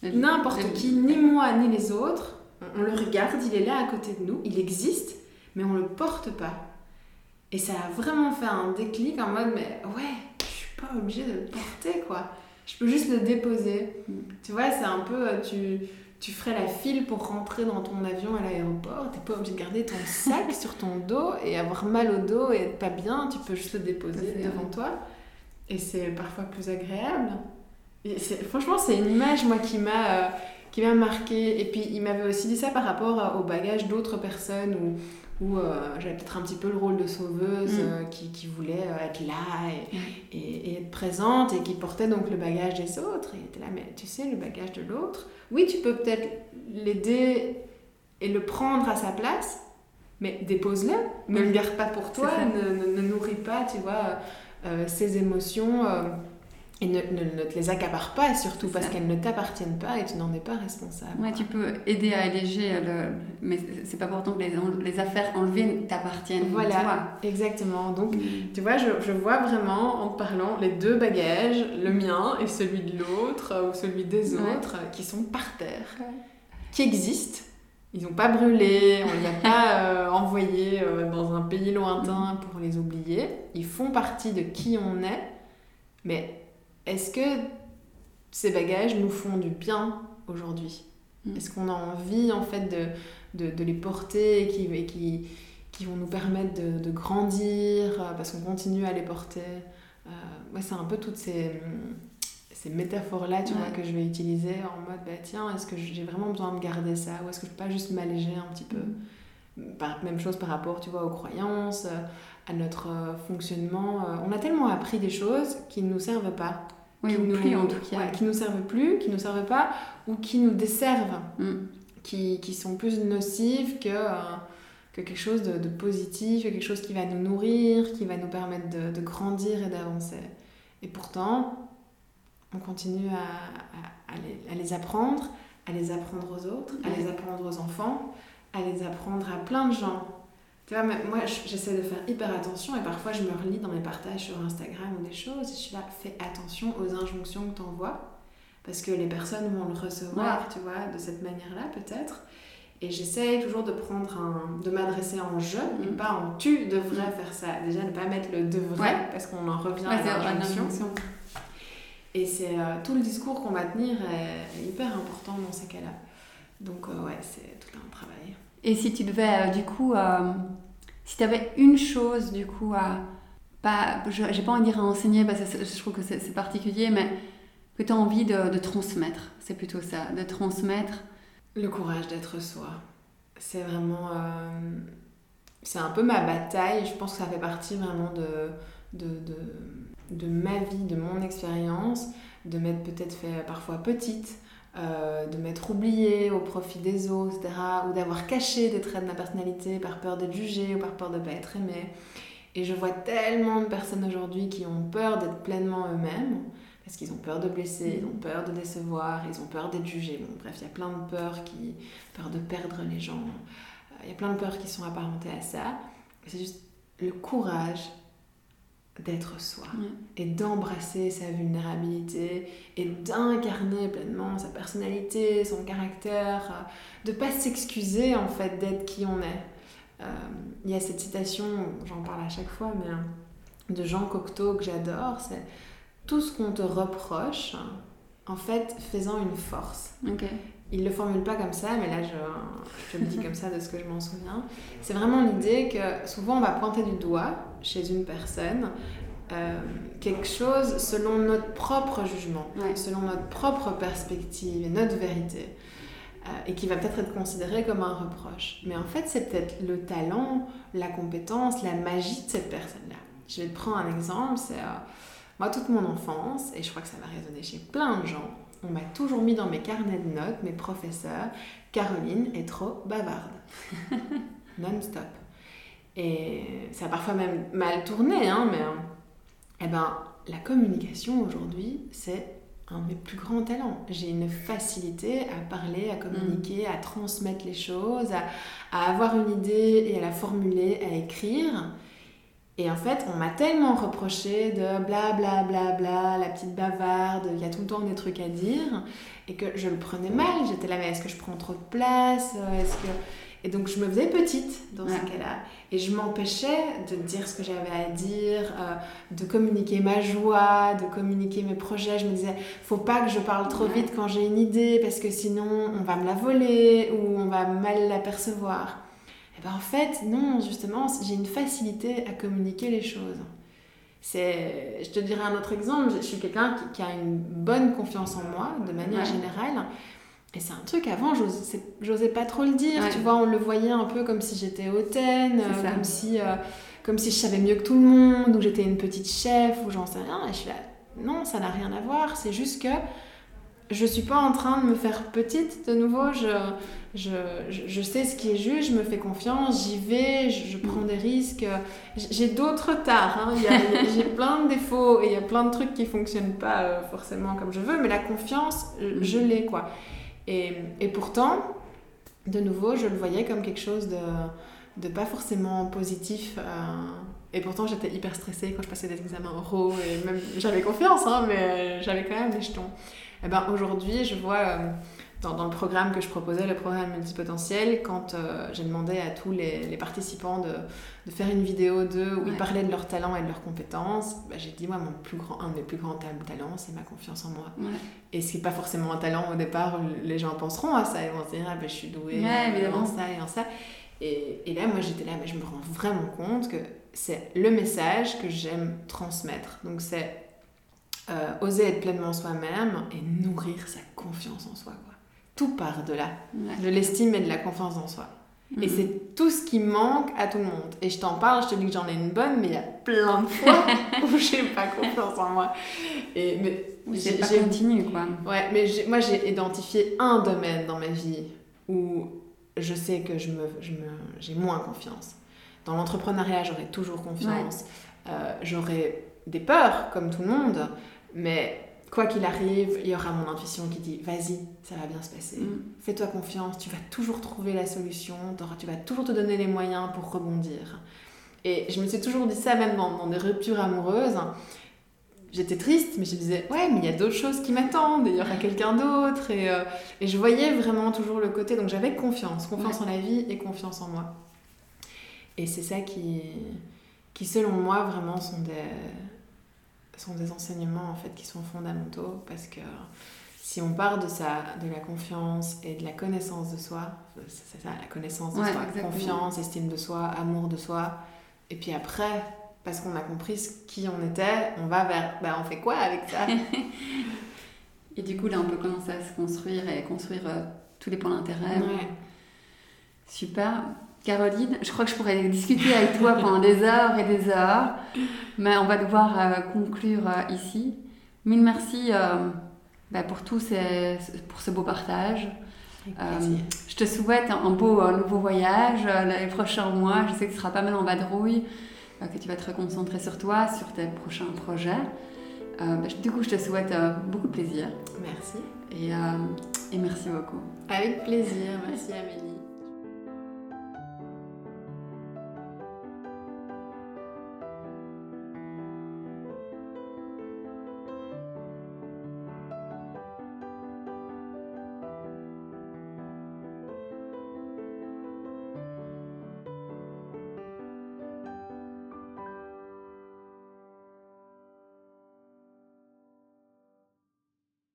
N'importe qui, ni moi, ni les autres, on, le regarde, il est là à côté de nous, il existe, mais on ne le porte pas. Et ça a vraiment fait un déclic en mode, mais ouais, pas obligée de le porter, quoi. Je peux juste le déposer. Mm. Tu vois, c'est un peu, euh, tu, tu ferais la file pour rentrer dans ton avion à l'aéroport. T'es pas obligé de garder ton sac sur ton dos et avoir mal au dos et être pas bien. Tu peux juste le déposer devant toi. Et c'est parfois plus agréable. Et franchement, c'est une image, moi, qui m'a... Euh, qui m'a marqué. Et puis, il m'avait aussi dit ça par rapport au bagage d'autres personnes où où euh, j'avais peut-être un petit peu le rôle de sauveuse mm. euh, qui, qui, voulait euh, être là et, et, être présente et qui portait donc le bagage des autres. Et était là, mais tu sais, le bagage de l'autre, oui, tu peux peut-être l'aider et le prendre à sa place, mais dépose-le, ne le garde pas pour toi, ne, ne, nourris pas, tu vois, ses émotions et ne, ne, te les accapare pas, surtout parce qu'elles ne t'appartiennent pas et tu n'en es pas responsable. Ouais, tu peux aider à alléger, le... mais c'est pas important que les, les affaires enlevées t'appartiennent. Voilà, exactement. Donc, mm. tu vois, je, je, vois vraiment en te parlant les deux bagages, le mien et celui de l'autre ou celui des autres, qui sont par terre, qui existent. Ils n'ont pas brûlé, on ne les a pas euh, envoyés euh, dans un pays lointain pour les oublier. Ils font partie de qui on est, mais est-ce que ces bagages nous font du bien aujourd'hui mm. Est-ce qu'on a envie en fait de, de, les porter et qui, qui, qui, vont nous permettre de, de grandir euh, parce qu'on continue à les porter euh, C'est un peu toutes ces, ces métaphores-là tu vois, que je vais utiliser en mode bah, tiens, est-ce que j'ai vraiment besoin de garder ça ou est-ce que je peux pas juste m'alléger un petit peu mm. Même chose par rapport tu vois, aux croyances, à notre euh, fonctionnement. On a tellement appris des choses qui ne nous servent pas qui nous, plus en tout cas. qui nous servent plus, qui nous servent pas, ou qui nous desservent, mm. qui, qui, sont plus nocives que, euh, que quelque chose de, de, positif, quelque chose qui va nous nourrir, qui va nous permettre de, de grandir et d'avancer. Et pourtant, on continue à, à, les, à, les, apprendre, à les apprendre aux autres, à les apprendre aux enfants, à les apprendre à plein de gens. Tu vois, moi, j'essaie de faire hyper attention et parfois je me relis dans mes partages sur Instagram ou des choses je suis là, fais attention aux injonctions que tu envoies parce que les personnes vont le recevoir, tu vois, de cette manière-là peut-être. Et j'essaie toujours de prendre un, de m'adresser en je et mm. pas en tu devrais faire ça. Déjà, ne pas mettre le devrait parce qu'on en revient à l'injonction. Et c'est euh, tout le discours qu'on va tenir est, hyper important dans ces cas-là. Donc, euh, ouais, c'est tout un travail. Et si tu devais, euh, du coup, euh, si tu avais une chose, du coup, à. Pas, j'ai pas envie de dire à enseigner parce que je trouve que c'est particulier, mais que tu as envie de, transmettre. C'est plutôt ça, de transmettre. Le courage d'être soi. C'est vraiment. Euh, c'est un peu ma bataille. Je pense que ça fait partie vraiment de, de, de ma vie, de mon expérience, de m'être peut-être fait parfois petite, euh, de m'être oubliée au profit des autres, etc. Ou d'avoir caché des traits de ma personnalité par peur d'être jugée ou par peur de ne pas être aimée. Et je vois tellement de personnes aujourd'hui qui ont peur d'être pleinement eux-mêmes, parce qu'ils ont peur de blesser, ils ont peur de décevoir, ils ont peur d'être jugés. Bon, bref, il y a plein de peurs qui... peur de perdre les gens. Il y a plein de peurs qui sont apparentées à ça. C'est juste le courage d'être soi et d'embrasser sa vulnérabilité et d'incarner pleinement sa personnalité, son caractère, de pas s'excuser en fait d'être qui on est. Euh, il y a cette citation, j'en parle à chaque fois, mais de Jean Cocteau que j'adore, c'est tout ce qu'on te reproche, en fait, faisant une force. Il le formule pas comme ça, mais là je, je le dis comme ça de ce que je m'en souviens. C'est vraiment l'idée que souvent on va pointer du doigt chez une personne euh, quelque chose selon notre propre jugement, selon notre propre perspective et notre vérité, euh, et qui va peut-être être considéré comme un reproche. Mais en fait, c'est peut-être le talent, la compétence, la magie de cette personne-là. Je vais te prendre un exemple, c'est euh, moi toute mon enfance, et je crois que ça va résonner chez plein de gens, on m'a toujours mis dans mes carnets de notes, mes professeurs, Caroline est trop bavarde. Non-stop. Et ça a parfois même mal tourné, hein, mais eh ben, la communication aujourd'hui, c'est un de mes plus grands talents. J'ai une facilité à parler, à communiquer, à transmettre les choses, à, à, avoir une idée et à la formuler, à écrire. Et en fait, on m'a tellement reproché de bla bla bla bla, la petite bavarde, il y a tout le temps des trucs à dire, et que je le prenais mal. J'étais là, mais est-ce que je prends trop de place? Est-ce que et donc je me faisais petite dans ce cas-là. Et je m'empêchais de dire ce que j'avais à dire, euh, de communiquer ma joie, de communiquer mes projets. Je me disais, faut pas que je parle trop vite quand j'ai une idée, parce que sinon on va me la voler ou on va mal l'apercevoir. Et ben en fait, non, justement, j'ai une facilité à communiquer les choses. C'est, je te dirais un autre exemple, je suis quelqu'un qui, a une bonne confiance en moi, de manière générale. Et c'est un truc, avant, j'osais pas trop le dire, tu vois, on le voyait un peu comme si j'étais hautaine, comme si, euh, comme si je savais mieux que tout le monde, ou j'étais une petite chef, ou j'en sais rien. Et je suis là, non, ça n'a rien à voir, c'est juste que je suis pas en train de me faire petite de nouveau, je, je, je, sais ce qui est juste, je me fais confiance, j'y vais, je, prends des risques. J'ai d'autres tares, hein. j'ai plein de défauts et il y a plein de trucs qui fonctionnent pas euh, forcément comme je veux, mais la confiance, je l'ai quoi. Et, pourtant, de nouveau, je le voyais comme quelque chose de, pas forcément positif. Euh, et pourtant, j'étais hyper stressée quand je passais des examens oraux. Et même, j'avais confiance, hein, mais j'avais quand même des jetons. Et ben, aujourd'hui, je vois dans, le programme que je proposais, le programme multipotentiel, quand euh, j'ai demandé à tous les, les participants de, de, faire une vidéo d'eux où ils parlaient de leurs talents et de leurs compétences, bah, j'ai dit, moi, mon plus grand, un de mes plus grands talents, c'est ma confiance en moi. Et ce qui n'est pas forcément un talent au départ, les gens penseront à ça, ils vont se dire, ah, ben, je suis douée en ça et en ça. Et, et là, moi, j'étais là, mais je me rends vraiment compte que c'est le message que j'aime transmettre. Donc, c'est euh, oser être pleinement soi-même et nourrir sa confiance en soi. Quoi tout part de là, de l'estime et de la confiance en soi. Et mhm. c'est tout ce qui manque à tout le monde. Et je t'en parle, je te dis que j'en ai une bonne, mais il y a plein de fois où j'ai pas confiance en moi. Et mais j'ai continu quoi. Ouais, mais moi j'ai identifié un domaine dans ma vie où je sais que je me, je me, j'ai moins confiance. Dans l'entrepreneuriat, j'aurais toujours confiance. Euh, j'aurais des peurs comme tout le monde, mais quoi qu'il arrive, il y aura mon intuition qui dit vas-y, ça va bien se passer. Mm. Fais-toi confiance, tu vas toujours trouver la solution, tu vas toujours te donner les moyens pour rebondir. Et je me suis toujours dit ça, même dans, des ruptures amoureuses. J'étais triste, mais je disais ouais, mais il y a d'autres choses qui m'attendent, il y aura quelqu'un d'autre. Et, euh, et, je voyais vraiment toujours le côté, donc j'avais confiance, confiance en la vie et confiance en moi. Et c'est ça qui, qui, selon moi, vraiment sont des sont des enseignements en fait qui sont fondamentaux parce que si on part de ça, de la confiance et de la connaissance de soi, c'est ça, la connaissance de soi, confiance, estime de soi, amour de soi, et puis après, parce qu'on a compris qui on était, on va vers, ben on fait quoi avec ça? Et du coup, là, on peut commencer à se construire et construire euh, tous les points d'intérêt. Super. Caroline, je crois que je pourrais discuter avec toi pendant des heures et des heures, mais on va devoir euh, conclure euh, ici. Mille merci euh, bah, pour tout ces, pour ce beau partage. je te souhaite un, beau nouveau voyage les prochains mois. Je sais que tu seras pas mal en vadrouille, que tu vas te reconcentrer sur toi, sur tes prochains projets. Bah, du coup, je te souhaite beaucoup de plaisir. Merci. Et, et merci beaucoup. Avec plaisir. Merci Amélie.